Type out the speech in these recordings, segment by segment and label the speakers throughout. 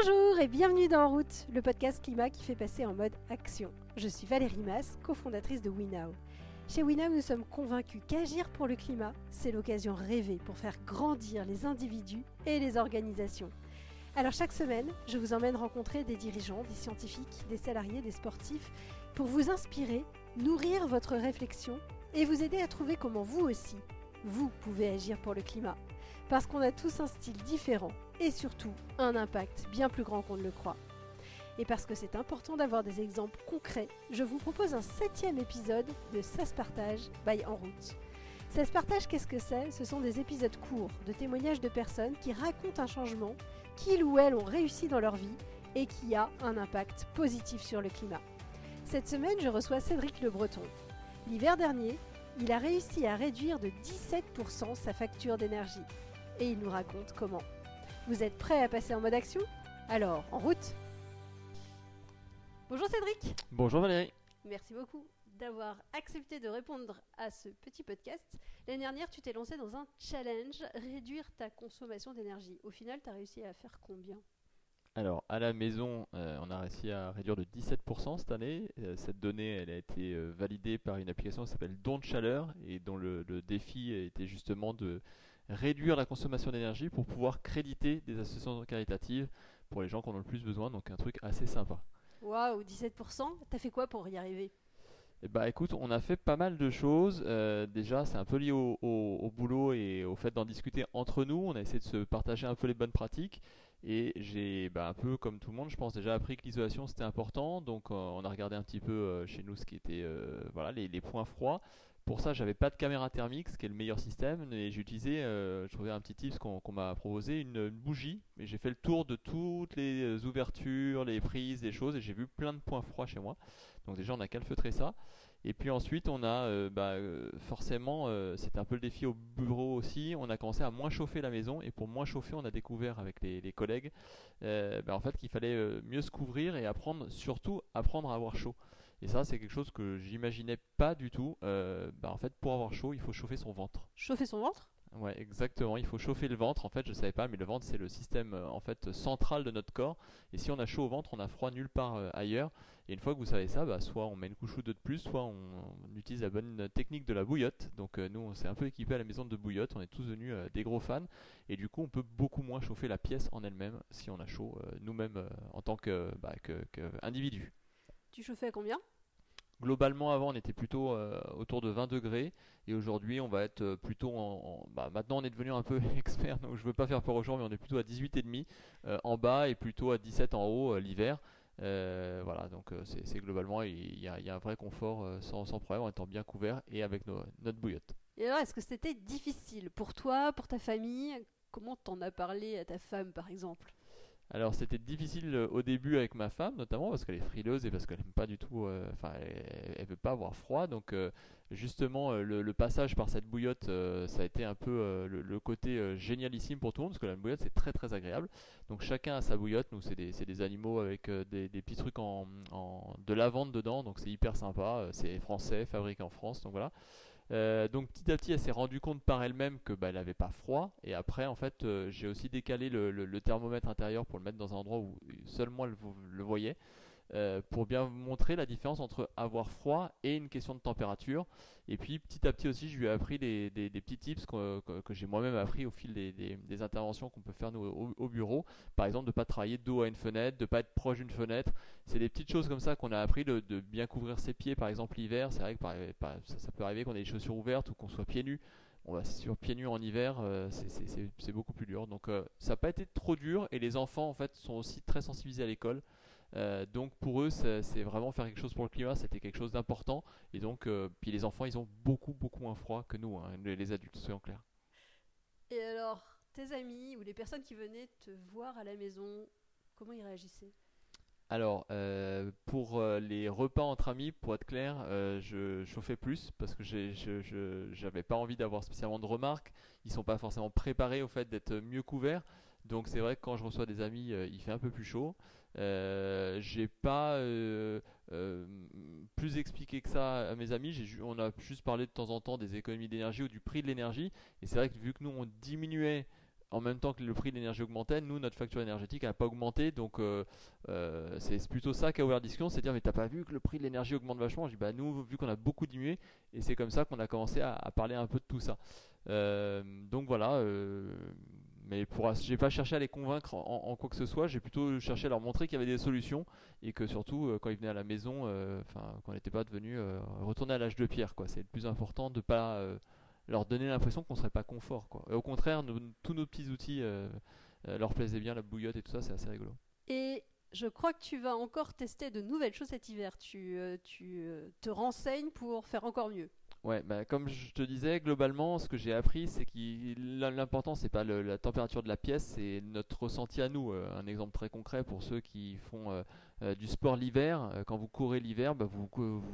Speaker 1: Bonjour et bienvenue dans En route, le podcast climat qui fait passer en mode action. Je suis Valérie Mass, cofondatrice de WeNow. Chez WeNow, nous sommes convaincus qu'agir pour le climat, c'est l'occasion rêvée pour faire grandir les individus et les organisations. Alors chaque semaine, je vous emmène rencontrer des dirigeants, des scientifiques, des salariés, des sportifs, pour vous inspirer, nourrir votre réflexion et vous aider à trouver comment vous aussi, vous pouvez agir pour le climat. Parce qu'on a tous un style différent et surtout un impact bien plus grand qu'on ne le croit. Et parce que c'est important d'avoir des exemples concrets, je vous propose un septième épisode de Ça se partage by En route. Ça se partage, qu'est-ce que c'est? Ce sont des épisodes courts de témoignages de personnes qui racontent un changement qu'ils ou elles ont réussi dans leur vie et qui a un impact positif sur le climat. Cette semaine, je reçois Cédric Le Breton. L'hiver dernier, il a réussi à réduire de 17% sa facture d'énergie. Et il nous raconte comment. Vous êtes prêts à passer en mode action? Alors, en route Bonjour Cédric
Speaker 2: Bonjour Valérie.
Speaker 1: Merci beaucoup d'avoir accepté de répondre à ce petit podcast. L'année dernière, tu t'es lancé dans un challenge, réduire ta consommation d'énergie. Au final, tu as réussi à faire combien?
Speaker 2: Alors, à la maison, euh, on a réussi à réduire de 17% cette année. Euh, cette donnée, elle a été euh, validée par une application qui s'appelle Don de Chaleur et dont le, le défi était justement de réduire la consommation d'énergie pour pouvoir créditer des associations caritatives pour les gens qui en ont le plus besoin. Donc, un truc assez sympa.
Speaker 1: Waouh, 17% T'as fait quoi pour y arriver?
Speaker 2: Eh bah écoute, on a fait pas mal de choses. Euh, déjà, c'est un peu lié au, au- au boulot et au fait d'en discuter entre nous. On a essayé de se partager un peu les bonnes pratiques. Et j'ai bah, un peu comme tout le monde, je pense, déjà appris que l'isolation c'était important. Donc euh, on a regardé un petit peu euh, chez nous ce qui était voilà, les, les points froids. Pour ça, j'avais pas de caméra thermique, ce qui est le meilleur système. Et j'ai utilisé, euh, je trouvais un petit tips qu'on m'a proposé, une, bougie. Et j'ai fait le tour de toutes les euh, ouvertures, les prises, les choses. Et j'ai vu plein de points froids chez moi. Donc déjà, on a calfeutré ça. Et puis ensuite, on a euh, bah, forcément, c'était un peu le défi au bureau aussi. On a commencé à moins chauffer la maison et pour moins chauffer, on a découvert avec les, collègues, bah, en fait, qu'il fallait mieux se couvrir et apprendre, surtout, apprendre à avoir chaud. Et ça, c'est quelque chose que j'imaginais pas du tout. Euh, bah, en fait, pour avoir chaud, il faut chauffer son ventre.
Speaker 1: Chauffer son ventre?
Speaker 2: Ouais, exactement. Il faut chauffer le ventre. En fait, je savais pas, mais le ventre c'est le système euh, en fait central de notre corps. Et si on a chaud au ventre, on a froid nulle part euh, ailleurs. Et une fois que vous savez ça, bah, soit on met une couche ou deux de plus, soit on, on utilise la bonne technique de la bouillotte. Donc euh, nous, on s'est un peu équipé à la maison de bouillotte. On est tous devenus euh, des gros fans. Et du coup, on peut beaucoup moins chauffer la pièce en elle-même si on a chaud nous-mêmes en tant que, bah, que, que individu.
Speaker 1: Tu chauffais à combien?
Speaker 2: Globalement, avant, on était plutôt euh, autour de 20 degrés et aujourd'hui, on va être euh, plutôt en, en- bah, maintenant, on est devenu un peu expert, donc je veux pas faire peur aux gens, mais on est plutôt à 18,5 euh, en bas et plutôt à 17 en haut euh, l'hiver. Voilà, donc c'est globalement, il y, a, il y a un vrai confort sans, sans problème en étant bien couvert et avec nos- notre bouillotte.
Speaker 1: Et alors, est-ce que c'était difficile pour toi, pour ta famille? Comment t'en as parlé à ta femme, par exemple?
Speaker 2: Alors c'était difficile euh, au début avec ma femme notamment parce qu'elle est frileuse et parce qu'elle aime pas du tout, euh, enfin elle, elle veut pas avoir froid. Donc euh, justement le, passage par cette bouillotte ça a été un peu le, côté génialissime pour tout le monde parce que la bouillotte c'est très très agréable. Donc chacun a sa bouillotte, nous c'est des, animaux avec des, petits trucs en, de lavande dedans. Donc c'est hyper sympa, c'est français, fabriqué en France. Donc voilà. Euh, donc petit à petit, elle s'est rendue compte par elle-même que bah, elle avait pas froid. Et après, en fait, euh, j'ai aussi décalé le, thermomètre intérieur pour le mettre dans un endroit où seul moi le, vo- le voyais, euh, pour bien montrer la différence entre avoir froid et une question de température. Et puis petit à petit aussi, je lui ai appris des, petits tips que, j'ai moi-même appris au fil des, interventions qu'on peut faire au, au bureau. Par exemple, de pas travailler dos à une fenêtre, de pas être proche d'une fenêtre. C'est des petites choses comme ça qu'on a appris de, bien couvrir ses pieds, par exemple l'hiver. C'est vrai que ça, peut arriver qu'on ait des chaussures ouvertes ou qu'on soit pieds nus. On va sur pieds nus en hiver, euh, c'est beaucoup plus dur. Donc euh, ça n'a pas été trop dur et les enfants en fait sont aussi très sensibilisés à l'école. Euh, donc pour eux, c'est vraiment faire quelque chose pour le climat, c'était quelque chose d'important. Et donc, euh, puis les enfants, ils ont beaucoup beaucoup moins froid que nous, hein, les, les adultes, soyons clairs.
Speaker 1: Et alors, tes amis ou les personnes qui venaient te voir à la maison, comment ils réagissaient?
Speaker 2: Alors, euh, pour les repas entre amis, pour être clair, je chauffais plus parce que je j'avais pas envie d'avoir spécialement de remarques. Ils sont pas forcément préparés au fait d'être mieux couverts. Donc c'est vrai que quand je reçois des amis, euh, il fait un peu plus chaud. Euh, j'ai pas euh, euh, plus expliqué que ça à mes amis. On a juste parlé de temps en temps des économies d'énergie ou du prix de l'énergie. Et c'est vrai que vu que nous on diminuait en même temps que le prix de l'énergie augmentait, nous, notre facture énergétique n'a pas augmenté. Donc, c'est plutôt ça qu'a ouvert la discussion c'est dire, mais t'as pas vu que le prix de l'énergie augmente vachement? Je dis, bah, nous, vu qu'on a beaucoup diminué, et c'est comme ça qu'on a commencé à, parler un peu de tout ça. Donc voilà. Mais pour, j'ai pas cherché à les convaincre en, quoi que ce soit, j'ai plutôt cherché à leur montrer qu'il y avait des solutions et que surtout quand ils venaient à la maison, enfin qu'on n'était pas devenu retourner à l'âge de pierre. Quoi. C'est le plus important de pas leur donner l'impression qu'on serait pas confort. Quoi. Et au contraire, tous nos petits outils euh, euh, leur plaisaient bien, la bouillotte et tout ça, c'est assez rigolo.
Speaker 1: Et je crois que tu vas encore tester de nouvelles choses cet hiver. Euh, tu te renseignes pour faire encore mieux.
Speaker 2: Ouais, bah, comme je te disais, globalement, ce que j'ai appris, c'est que l'important, c'est pas la température de la pièce, c'est notre ressenti à nous. un exemple très concret pour ceux qui font euh, du sport l'hiver. Euh, quand vous courez l'hiver, bah, vous,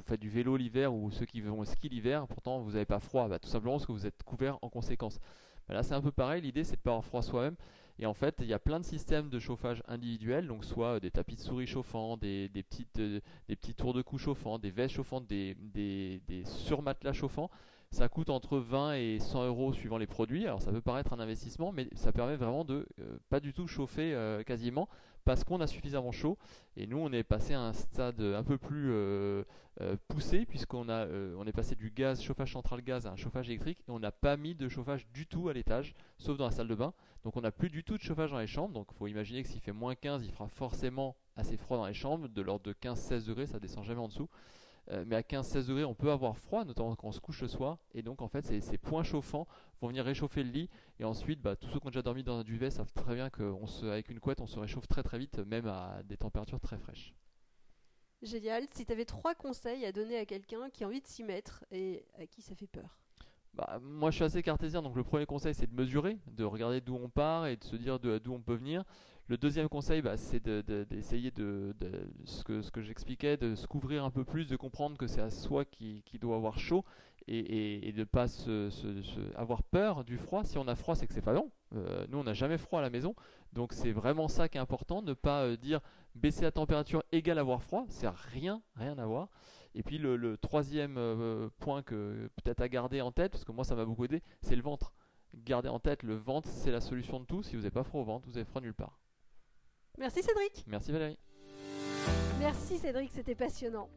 Speaker 2: faites du vélo l'hiver ou ceux qui vont ski l'hiver, pourtant vous n'avez pas froid, bah, tout simplement parce que vous êtes couvert en conséquence. Bah, là c'est un peu pareil, l'idée c'est de pas avoir froid soi-même. Et en fait, il y a plein de systèmes de chauffage individuels, donc soit des tapis de souris chauffants, des, petites, euh, petits tours de cou chauffants, des vestes chauffantes, des surmatelas chauffants. Ça coûte entre 20 et 100 euros suivant les produits. Alors ça peut paraître un investissement, mais ça permet vraiment de pas du tout chauffer quasiment parce qu'on a suffisamment chaud. Et nous, on est passé à un stade un peu plus euh, euh, poussé, puisqu'on a, euh, on est passé du gaz, chauffage central gaz, à un chauffage électrique, et on n'a pas mis de chauffage du tout à l'étage, sauf dans la salle de bain. Donc on n'a plus du tout de chauffage dans les chambres. Donc il faut imaginer que s'il fait moins 15, il fera forcément assez froid dans les chambres, de l'ordre de 15-16 degrés, ça descend jamais en dessous. Euh, mais à 15-16 degrés, on peut avoir froid, notamment quand on se couche le soir. Et donc, en fait, ces, points chauffants vont venir réchauffer le lit. Et ensuite, bah, tous ceux qui ont déjà dormi dans un duvet savent très bien qu'avec une couette, on se réchauffe très très vite, même à des températures très fraîches.
Speaker 1: Génial. Si tu avais trois conseils à donner à quelqu'un qui a envie de s'y mettre et à qui ça fait peur
Speaker 2: bah, moi je suis assez cartésien, donc le premier conseil c'est de mesurer, de regarder d'où on part et de se dire d'où on peut venir. Le deuxième conseil, bah, c'est d'essayer de, ce que, j'expliquais, de se couvrir un peu plus, de comprendre que c'est à soi qui, doit avoir chaud et, de ne pas avoir peur du froid. Si on a froid, c'est que c'est pas bon. Euh, nous, on n'a jamais froid à la maison, donc c'est vraiment ça qui est important, ne pas euh, dire baisser la température égale avoir froid, c'est rien, rien à voir. Et puis le, troisième euh, point que peut-être à garder en tête, parce que moi ça m'a beaucoup aidé, c'est le ventre. Gardez en tête, le ventre c'est la solution de tout. Si vous n'avez pas froid au ventre, vous avez froid nulle part.
Speaker 1: Merci Cédric.
Speaker 2: Merci Valérie.
Speaker 1: Merci Cédric, c'était passionnant.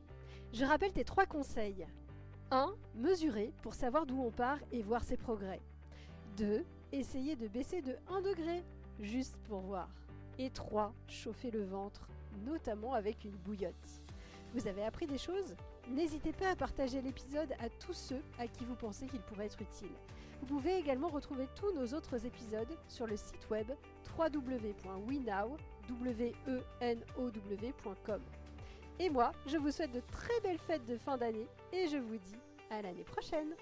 Speaker 1: Je rappelle tes trois conseils. 1. Mesurer pour savoir d'où on part et voir ses progrès. 2. Essayer de baisser de 1 degré, juste pour voir. Et 3. Chauffer le ventre, notamment avec une bouillotte. Vous avez appris des choses? N'hésitez pas à partager l'épisode à tous ceux à qui vous pensez qu'il pourrait être utile. Vous pouvez également retrouver tous nos autres épisodes sur le site web www.wenow.com. Et moi, je vous souhaite de très belles fêtes de fin d'année et je vous dis à l'année prochaine